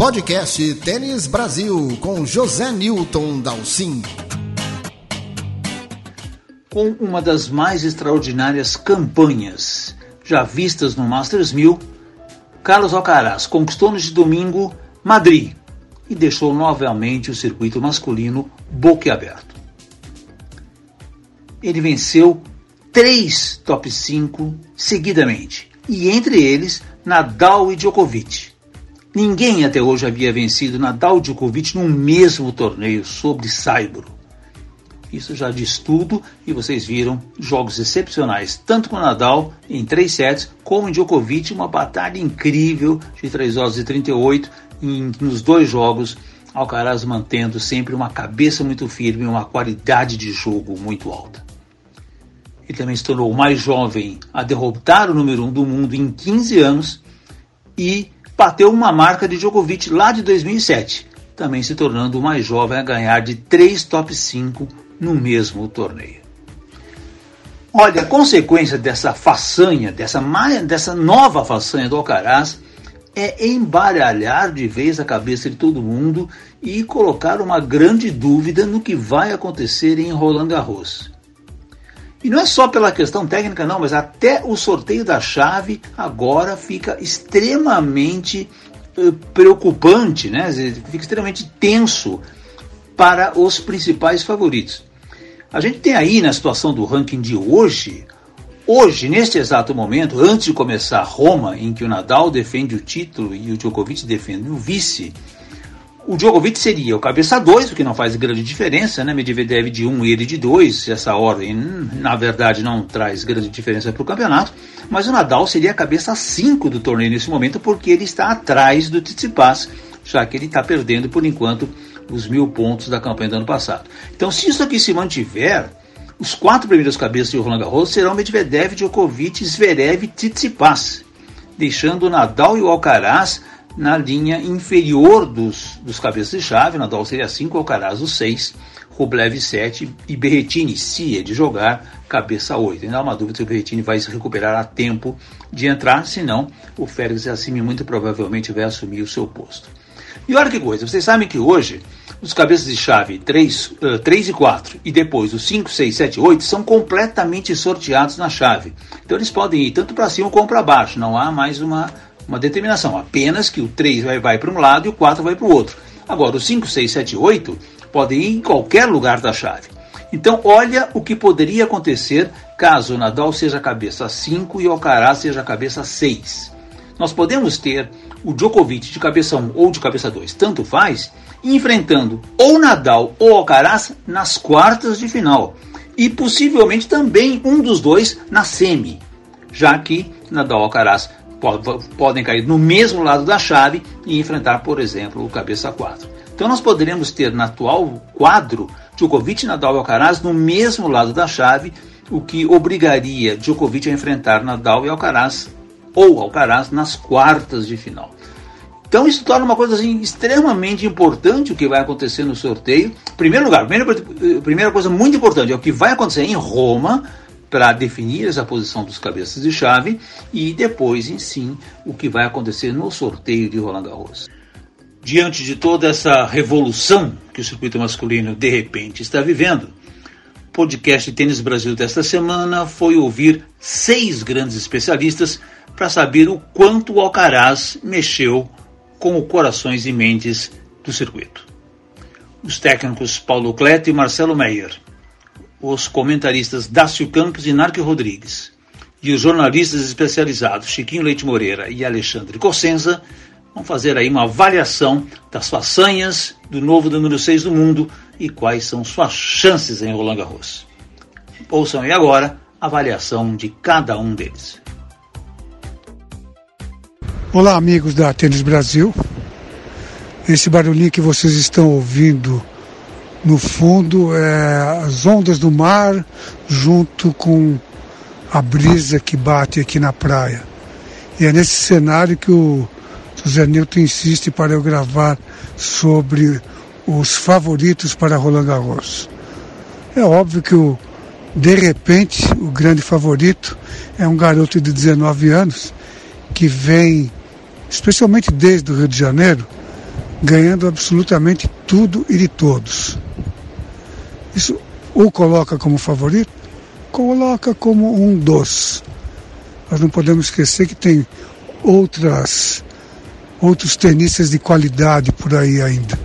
Podcast Tênis Brasil com José Newton Dalcin. Com uma das mais extraordinárias campanhas já vistas no Masters 1000, Carlos Alcaraz conquistou neste domingo Madrid e deixou novamente o circuito masculino boquiaberto. Ele venceu três top 5 seguidamente, e entre eles Nadal e Djokovic. Ninguém até hoje havia vencido Nadal Djokovic num mesmo torneio sobre saibro. Isso já diz tudo e vocês viram jogos excepcionais, tanto com Nadal em 3 sets, como em Djokovic, uma batalha incrível de 3 horas e 38 em, nos dois jogos. Alcaraz mantendo sempre uma cabeça muito firme e uma qualidade de jogo muito alta. Ele também se tornou o mais jovem a derrotar o número 1 um do mundo em 15 anos e bateu uma marca de Djokovic lá de 2007, também se tornando o mais jovem a ganhar de três top 5 no mesmo torneio. Olha, a consequência dessa façanha, dessa, dessa nova façanha do Alcaraz, é embaralhar de vez a cabeça de todo mundo e colocar uma grande dúvida no que vai acontecer em Roland Garros. E não é só pela questão técnica, não, mas até o sorteio da chave agora fica extremamente uh, preocupante, né? Fica extremamente tenso para os principais favoritos. A gente tem aí na situação do ranking de hoje, hoje, neste exato momento, antes de começar Roma, em que o Nadal defende o título e o Djokovic defende o vice, o Djokovic seria o cabeça 2, o que não faz grande diferença, né? Medvedev de 1 um, e ele de 2. Essa ordem, na verdade, não traz grande diferença para o campeonato. Mas o Nadal seria a cabeça 5 do torneio nesse momento, porque ele está atrás do Tsitsipas, já que ele está perdendo, por enquanto, os mil pontos da campanha do ano passado. Então, se isso aqui se mantiver, os quatro primeiros cabeças de Roland Garros serão Medvedev, Djokovic, Zverev e Tsitsipas, deixando o Nadal e o Alcaraz na linha inferior dos, dos cabeças de chave. Nadal seria 5, Alcaraz o 6, Rublev 7 e Berretini, se é de jogar, cabeça 8. Ainda há uma dúvida se o Berretini vai se recuperar a tempo de entrar, senão o Félix Assimi muito provavelmente vai assumir o seu posto. E olha que coisa, vocês sabem que hoje os cabeças de chave 3, uh, 3 e 4 e depois os 5, 6, 7 8 são completamente sorteados na chave. Então eles podem ir tanto para cima como para baixo, não há mais uma uma determinação, apenas que o 3 vai, vai para um lado e o 4 vai para o outro. Agora, o 5, 6, 7 e 8 podem ir em qualquer lugar da chave. Então, olha o que poderia acontecer caso o Nadal seja a cabeça 5 e o Alcaraz seja a cabeça 6. Nós podemos ter o Djokovic de cabeça 1 ou de cabeça 2, tanto faz, enfrentando ou Nadal ou Alcaraz nas quartas de final. E possivelmente também um dos dois na semi, já que Nadal Alcaraz podem cair no mesmo lado da chave e enfrentar, por exemplo, o cabeça 4. Então nós poderíamos ter no atual quadro Djokovic, Nadal e Alcaraz no mesmo lado da chave, o que obrigaria Djokovic a enfrentar Nadal e Alcaraz ou Alcaraz nas quartas de final. Então isso torna uma coisa assim, extremamente importante o que vai acontecer no sorteio. Primeiro lugar, primeira, primeira coisa muito importante é o que vai acontecer em Roma, para definir essa posição dos cabeças de chave e depois, em sim, o que vai acontecer no sorteio de Roland Garros. Diante de toda essa revolução que o circuito masculino de repente está vivendo, o podcast Tênis Brasil desta semana foi ouvir seis grandes especialistas para saber o quanto o Alcaraz mexeu com os corações e mentes do circuito. Os técnicos Paulo Cleto e Marcelo Meyer os comentaristas Dácio Campos e Narco Rodrigues e os jornalistas especializados Chiquinho Leite Moreira e Alexandre Cossenza vão fazer aí uma avaliação das façanhas do novo número 6 do mundo e quais são suas chances em Roland Garros. Ouçam aí agora a avaliação de cada um deles. Olá, amigos da Tênis Brasil. Esse barulhinho que vocês estão ouvindo no fundo é, as ondas do mar junto com a brisa que bate aqui na praia. E é nesse cenário que o José Newton insiste para eu gravar sobre os favoritos para Roland Garros. É óbvio que o, de repente o grande favorito é um garoto de 19 anos que vem, especialmente desde o Rio de Janeiro, ganhando absolutamente tudo e de todos. Isso o coloca como favorito? Coloca como um dos. Nós não podemos esquecer que tem outras outros tenistas de qualidade por aí ainda.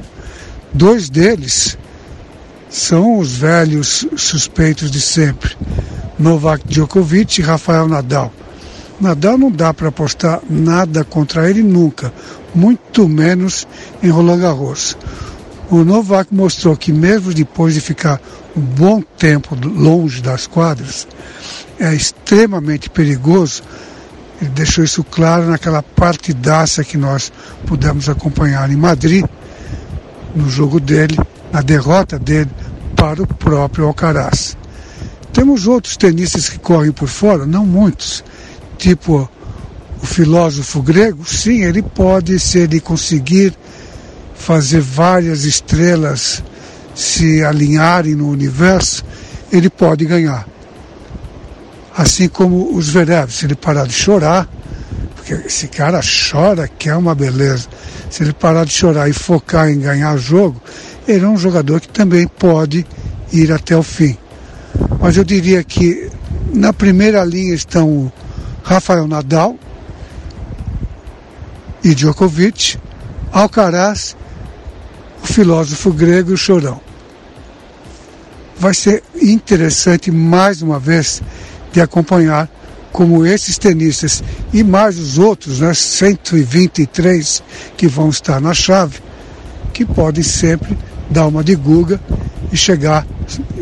Dois deles são os velhos suspeitos de sempre, Novak Djokovic e Rafael Nadal. Nadal não dá para apostar nada contra ele nunca, muito menos em Roland Garros. O Novak mostrou que mesmo depois de ficar um bom tempo longe das quadras, é extremamente perigoso. Ele deixou isso claro naquela partidaça que nós pudemos acompanhar em Madrid, no jogo dele, na derrota dele para o próprio Alcaraz. Temos outros tenistas que correm por fora, não muitos, tipo o filósofo grego, sim, ele pode, se ele conseguir fazer várias estrelas se alinharem no universo, ele pode ganhar. Assim como os Zverev, se ele parar de chorar, porque esse cara chora que é uma beleza. Se ele parar de chorar e focar em ganhar o jogo, ele é um jogador que também pode ir até o fim. Mas eu diria que na primeira linha estão Rafael Nadal e Djokovic, Alcaraz, o filósofo grego e o chorão. Vai ser interessante mais uma vez de acompanhar como esses tenistas e mais os outros, né, 123 que vão estar na chave, que podem sempre dar uma de Guga e chegar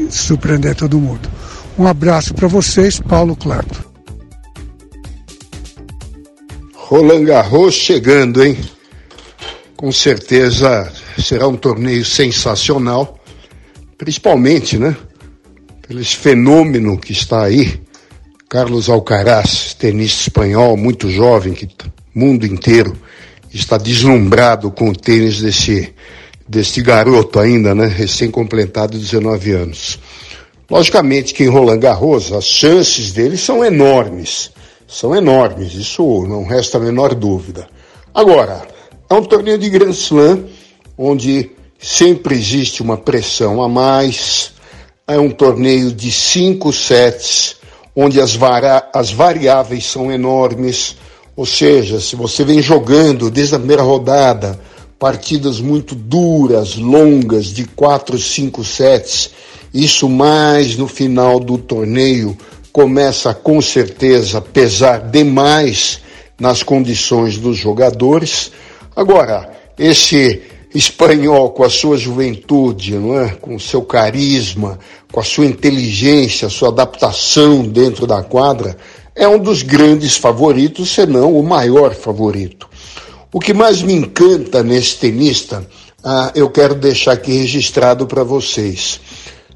surpreender todo mundo. Um abraço para vocês, Paulo Clarto. Roland Garros chegando, hein? Com certeza será um torneio sensacional, principalmente, né? Pelo esse fenômeno que está aí. Carlos Alcaraz, tenista espanhol, muito jovem, que mundo inteiro está deslumbrado com o tênis desse, desse garoto ainda, né? Recém-completado 19 anos. Logicamente que em Roland Garros as chances dele são enormes são enormes, isso não resta a menor dúvida. Agora, é um torneio de Grand Slam onde sempre existe uma pressão a mais, é um torneio de cinco sets, onde as, as variáveis são enormes, ou seja, se você vem jogando desde a primeira rodada partidas muito duras, longas, de quatro, cinco sets, isso mais no final do torneio começa com certeza a pesar demais nas condições dos jogadores. Agora, esse espanhol com a sua juventude, não é? com o seu carisma, com a sua inteligência, sua adaptação dentro da quadra, é um dos grandes favoritos, se não o maior favorito. O que mais me encanta nesse tenista, ah, eu quero deixar aqui registrado para vocês.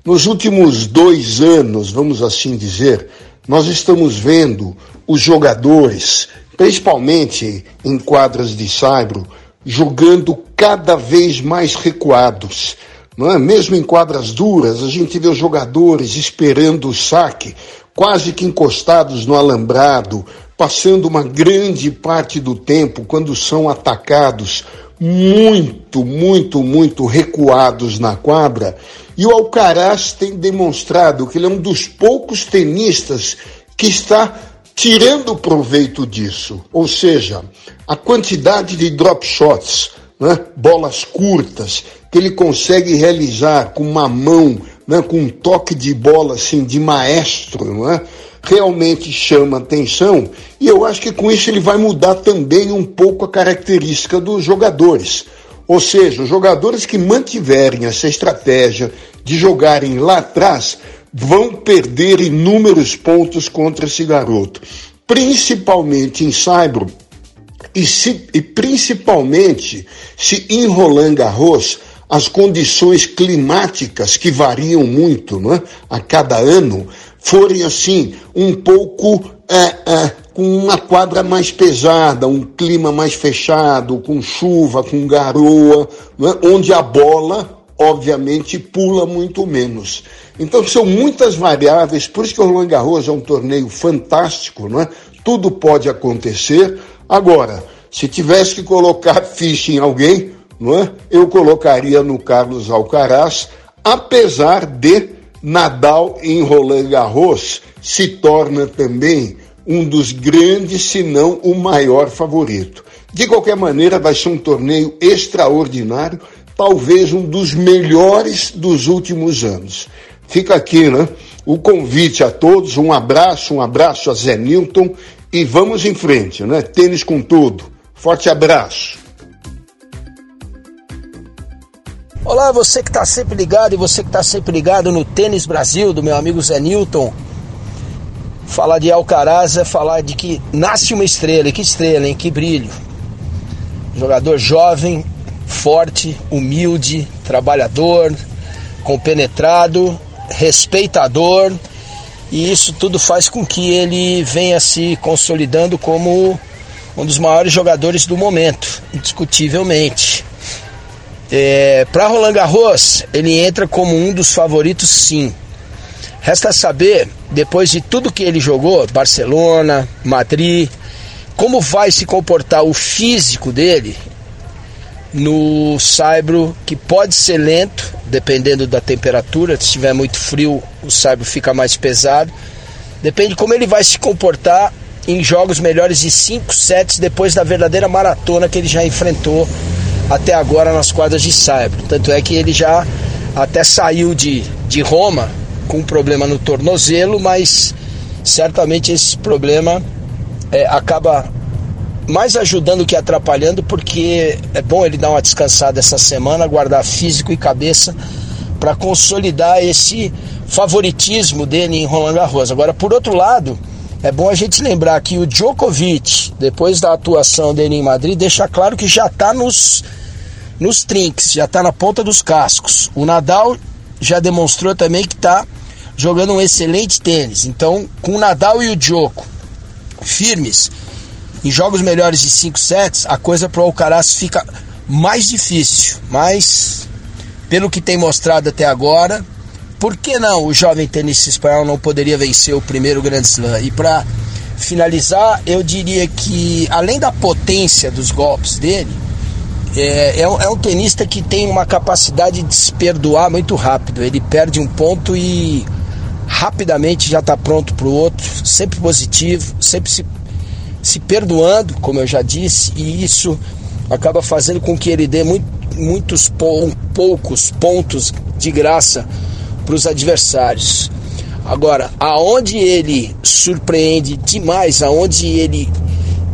Nos últimos dois anos, vamos assim dizer, nós estamos vendo os jogadores, principalmente em quadras de saibro, jogando cada vez mais recuados. Não é? Mesmo em quadras duras, a gente vê os jogadores esperando o saque, quase que encostados no alambrado, passando uma grande parte do tempo, quando são atacados, muito, muito, muito recuados na quadra e o Alcaraz tem demonstrado que ele é um dos poucos tenistas que está tirando proveito disso. Ou seja, a quantidade de drop shots, né, bolas curtas, que ele consegue realizar com uma mão, né, com um toque de bola assim de maestro, não é? realmente chama atenção e eu acho que com isso ele vai mudar também um pouco a característica dos jogadores. Ou seja, os jogadores que mantiverem essa estratégia de jogarem lá atrás vão perder inúmeros pontos contra esse garoto, principalmente em Saibro e, se, e principalmente se em Roland Garros as condições climáticas que variam muito né, a cada ano forem assim um pouco é, é, com uma quadra mais pesada, um clima mais fechado, com chuva, com garoa, né? onde a bola, obviamente, pula muito menos. Então são muitas variáveis, por isso que o Roland Garros é um torneio fantástico, não é? Tudo pode acontecer. Agora, se tivesse que colocar ficha em alguém, não é? Eu colocaria no Carlos Alcaraz, apesar de Nadal em Roland Garros se torna também um dos grandes, se não o maior favorito. De qualquer maneira, vai ser um torneio extraordinário, talvez um dos melhores dos últimos anos. Fica aqui, né? O convite a todos, um abraço, um abraço a Zé Newton e vamos em frente, né? Tênis com tudo. Forte abraço. Olá, você que está sempre ligado e você que está sempre ligado no Tênis Brasil, do meu amigo Zé Newton. Falar de Alcaraz é falar de que nasce uma estrela, e que estrela, hein? Que brilho. Jogador jovem, forte, humilde, trabalhador, compenetrado, respeitador, e isso tudo faz com que ele venha se consolidando como um dos maiores jogadores do momento, indiscutivelmente. É, Para Roland Garros, ele entra como um dos favoritos, sim. Resta saber, depois de tudo que ele jogou, Barcelona, Madrid, como vai se comportar o físico dele no saibro, que pode ser lento, dependendo da temperatura. Se estiver muito frio, o saibro fica mais pesado. Depende como ele vai se comportar em jogos melhores de 5 sets depois da verdadeira maratona que ele já enfrentou até agora nas quadras de saibro. Tanto é que ele já até saiu de, de Roma com um problema no tornozelo, mas certamente esse problema é, acaba mais ajudando que atrapalhando, porque é bom ele dar uma descansada essa semana, guardar físico e cabeça para consolidar esse favoritismo dele em Roland Garros. Agora, por outro lado, é bom a gente lembrar que o Djokovic, depois da atuação dele em Madrid, deixa claro que já está nos, nos trinques, já está na ponta dos cascos. O Nadal já demonstrou também que está jogando um excelente tênis. Então, com o Nadal e o Djoko firmes em jogos melhores de 5 sets, a coisa para Alcaraz fica mais difícil. Mas, pelo que tem mostrado até agora, por que não o jovem tenista espanhol não poderia vencer o primeiro Grand Slam? E para finalizar, eu diria que além da potência dos golpes dele, é, é, um, é um tenista que tem uma capacidade de se perdoar muito rápido. Ele perde um ponto e rapidamente já está pronto para o outro, sempre positivo, sempre se, se perdoando, como eu já disse, e isso acaba fazendo com que ele dê muito, muitos poucos pontos de graça para os adversários. Agora, aonde ele surpreende demais, aonde ele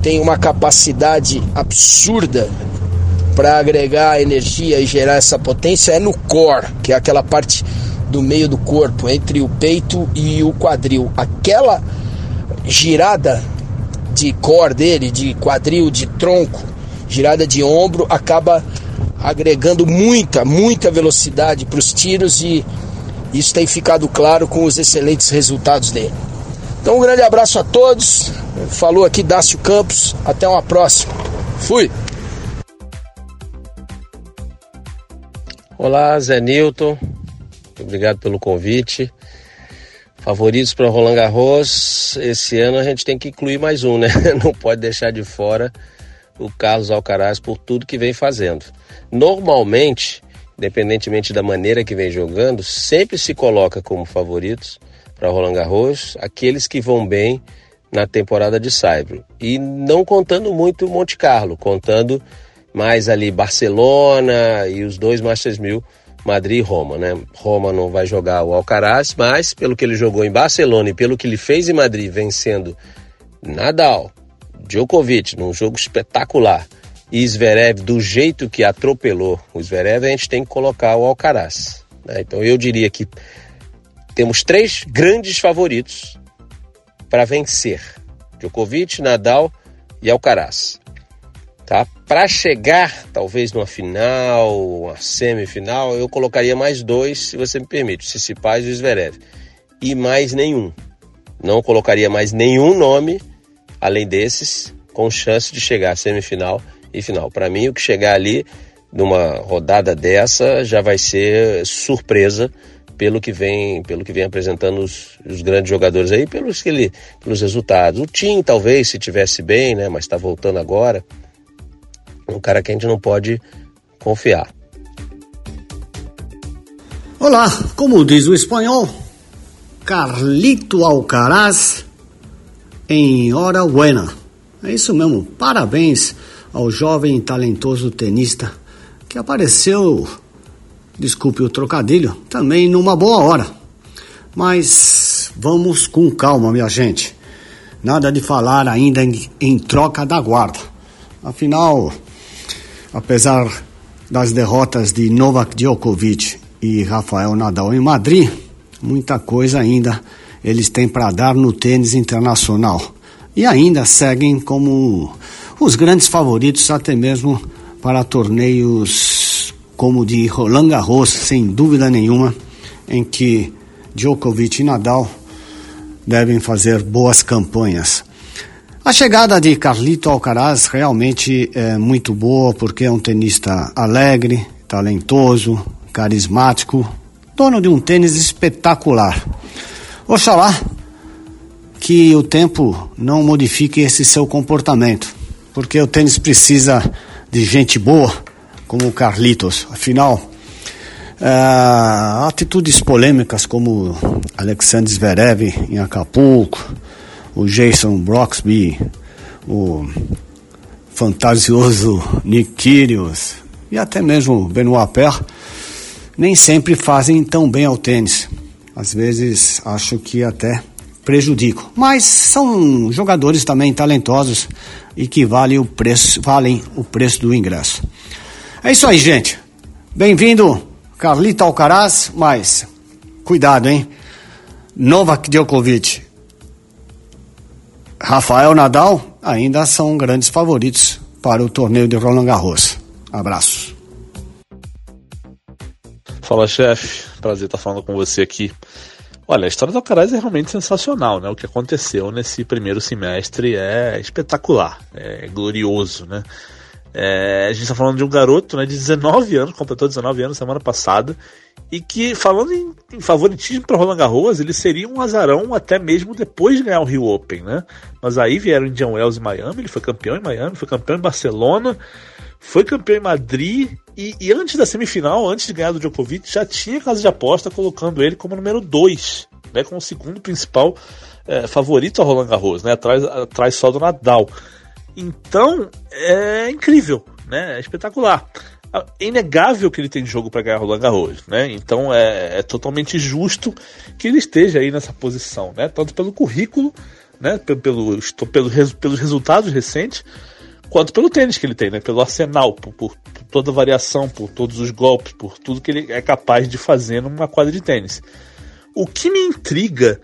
tem uma capacidade absurda para agregar energia e gerar essa potência é no core, que é aquela parte do meio do corpo, entre o peito e o quadril. Aquela girada de core dele, de quadril, de tronco, girada de ombro, acaba agregando muita, muita velocidade para os tiros e isso tem ficado claro com os excelentes resultados dele. Então, um grande abraço a todos. Falou aqui Dácio Campos. Até uma próxima. Fui. Olá, Zé Newton. Obrigado pelo convite. Favoritos para Roland Garros. Esse ano a gente tem que incluir mais um, né? Não pode deixar de fora o Carlos Alcaraz por tudo que vem fazendo. Normalmente, independentemente da maneira que vem jogando, sempre se coloca como favoritos para Roland Garros aqueles que vão bem na temporada de Saibro. E não contando muito Monte Carlo, contando mais ali Barcelona e os dois Masters 1000, Madrid e Roma, né? Roma não vai jogar o Alcaraz, mas pelo que ele jogou em Barcelona e pelo que ele fez em Madrid, vencendo Nadal, Djokovic num jogo espetacular e Zverev do jeito que atropelou o Zverev, a gente tem que colocar o Alcaraz. Né? Então eu diria que temos três grandes favoritos para vencer: Djokovic, Nadal e Alcaraz. Tá? Para chegar, talvez numa final, uma semifinal, eu colocaria mais dois, se você me permite, Tsitsipas e Zverev. E mais nenhum. Não colocaria mais nenhum nome além desses com chance de chegar à semifinal e final. Para mim, o que chegar ali numa rodada dessa já vai ser surpresa pelo que vem, pelo que vem apresentando os, os grandes jogadores aí, pelos que ele, pelos resultados. O Tim talvez se tivesse bem, né, mas está voltando agora. Um cara que a gente não pode confiar. Olá, como diz o espanhol, Carlito Alcaraz em hora buena. É isso mesmo, parabéns ao jovem e talentoso tenista que apareceu, desculpe o trocadilho, também numa boa hora. Mas vamos com calma, minha gente. Nada de falar ainda em, em troca da guarda. Afinal, apesar das derrotas de Novak Djokovic e Rafael Nadal em Madrid, muita coisa ainda eles têm para dar no tênis internacional. E ainda seguem como os grandes favoritos, até mesmo para torneios como o de Roland Garros, sem dúvida nenhuma, em que Djokovic e Nadal devem fazer boas campanhas. A chegada de Carlito Alcaraz realmente é muito boa porque é um tenista alegre, talentoso, carismático, dono de um tênis espetacular. Oxalá que o tempo não modifique esse seu comportamento, porque o tênis precisa de gente boa, como o Carlitos. Afinal, uh, atitudes polêmicas como Alexander Zverev em Acapulco, o Jason Broxby, o fantasioso Nick Kyrgios e até mesmo Benoit Paire nem sempre fazem tão bem ao tênis. Às vezes acho que até prejudicam. Mas são jogadores também talentosos e que valem o preço, valem o preço do ingresso. É isso aí, gente. Bem-vindo, Carlito Alcaraz, mas cuidado, hein? Novak Djokovic, Rafael Nadal ainda são grandes favoritos para o torneio de Roland Garros. Abraço. Fala, chefe. Prazer estar falando com você aqui. Olha, a história do Alcaraz é realmente sensacional, né? O que aconteceu nesse primeiro semestre é espetacular, é glorioso, né? É, a gente está falando de um garoto né, de 19 anos, completou 19 anos semana passada, e que, falando em, em favoritismo para Roland Garros, ele seria um azarão até mesmo depois de ganhar o Rio Open, né? Mas aí vieram Indian Wells e Miami, ele foi campeão em Miami, foi campeão em Barcelona, foi campeão em Madrid e, e, antes da semifinal, antes de ganhar do Djokovic, já tinha casa de aposta colocando ele como número 2, né, como o segundo principal é, favorito a Roland Garros, né, atrás, atrás só do Nadal. Então, é incrível, né, é espetacular. É inegável que ele tem jogo para ganhar Roland Garros, né? Então é, é, totalmente justo que ele esteja aí nessa posição, né? Tanto pelo currículo, né? Pelo, pelo, pelo, pelos resultados recentes, quanto pelo tênis que ele tem, né? Pelo arsenal, por, por, por, toda a variação, por todos os golpes, por tudo que ele é capaz de fazer numa quadra de tênis. O que me intriga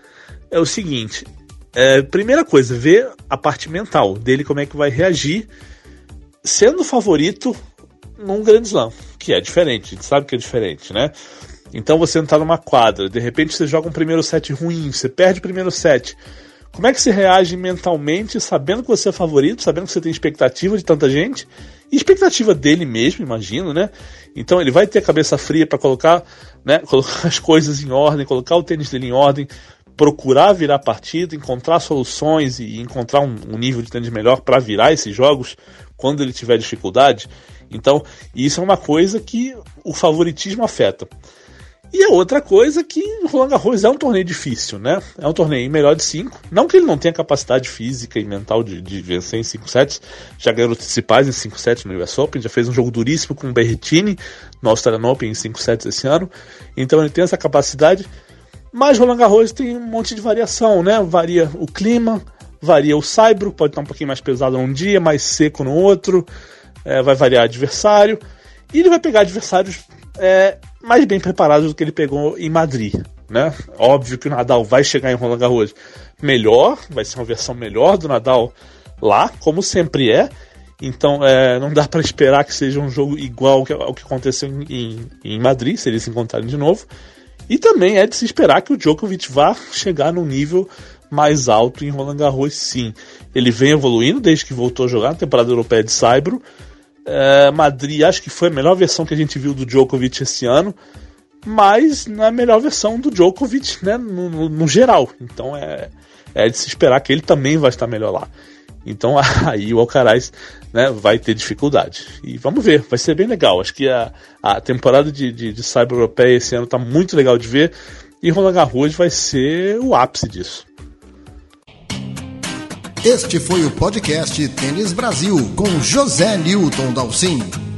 é o seguinte: é, primeira coisa, ver a parte mental dele, como é que vai reagir, sendo favorito num grande slam, que é diferente, a gente sabe que é diferente, né? Então você entrar numa quadra, de repente você joga um primeiro set ruim, você perde o primeiro set como é que você reage mentalmente, sabendo que você é favorito, sabendo que você tem expectativa de tanta gente, e expectativa dele mesmo, imagino, né? Então ele vai ter a cabeça fria para colocar, né, colocar as coisas em ordem, colocar o tênis dele em ordem, procurar virar partida, encontrar soluções e encontrar um, um nível de tênis melhor para virar esses jogos quando ele tiver dificuldade. Então, isso é uma coisa que o favoritismo afeta. E a outra coisa que o Roland Garros é um torneio difícil, né? É um torneio melhor de 5. Não que ele não tenha capacidade física e mental de, de vencer em 5 sets. Já ganhou principais em 5 sets no US Open. Já fez um jogo duríssimo com o Berrettini no Australian Open em 5 sets esse ano. Então ele tem essa capacidade. Mas Roland Garros tem um monte de variação, né? Varia o clima, varia o saibro, pode estar um pouquinho mais pesado num dia, mais seco no outro. É, vai variar adversário. E ele vai pegar adversários é, mais bem preparados do que ele pegou em Madrid. Né? Óbvio que o Nadal vai chegar em Roland Garros melhor, vai ser uma versão melhor do Nadal lá, como sempre é. Então é, não dá para esperar que seja um jogo igual ao que aconteceu em, em, Madrid, se eles se encontrarem de novo. E também é de se esperar que o Djokovic vá chegar num nível mais alto em Roland Garros, sim. Ele vem evoluindo desde que voltou a jogar na temporada europeia de Saibro. É, Madrid acho que foi a melhor versão que a gente viu do Djokovic esse ano, mas não é melhor versão do Djokovic né, no, no, no geral. Então é, é de se esperar que ele também vai estar melhor lá. Então aí o Alcaraz né, vai ter dificuldade. E vamos ver, vai ser bem legal. Acho que a, a temporada de, de, de Cyber Europeia esse ano está muito legal de ver. E Roland Garros vai ser o ápice disso. Este foi o podcast Tênis Brasil com José Newton Dalcin.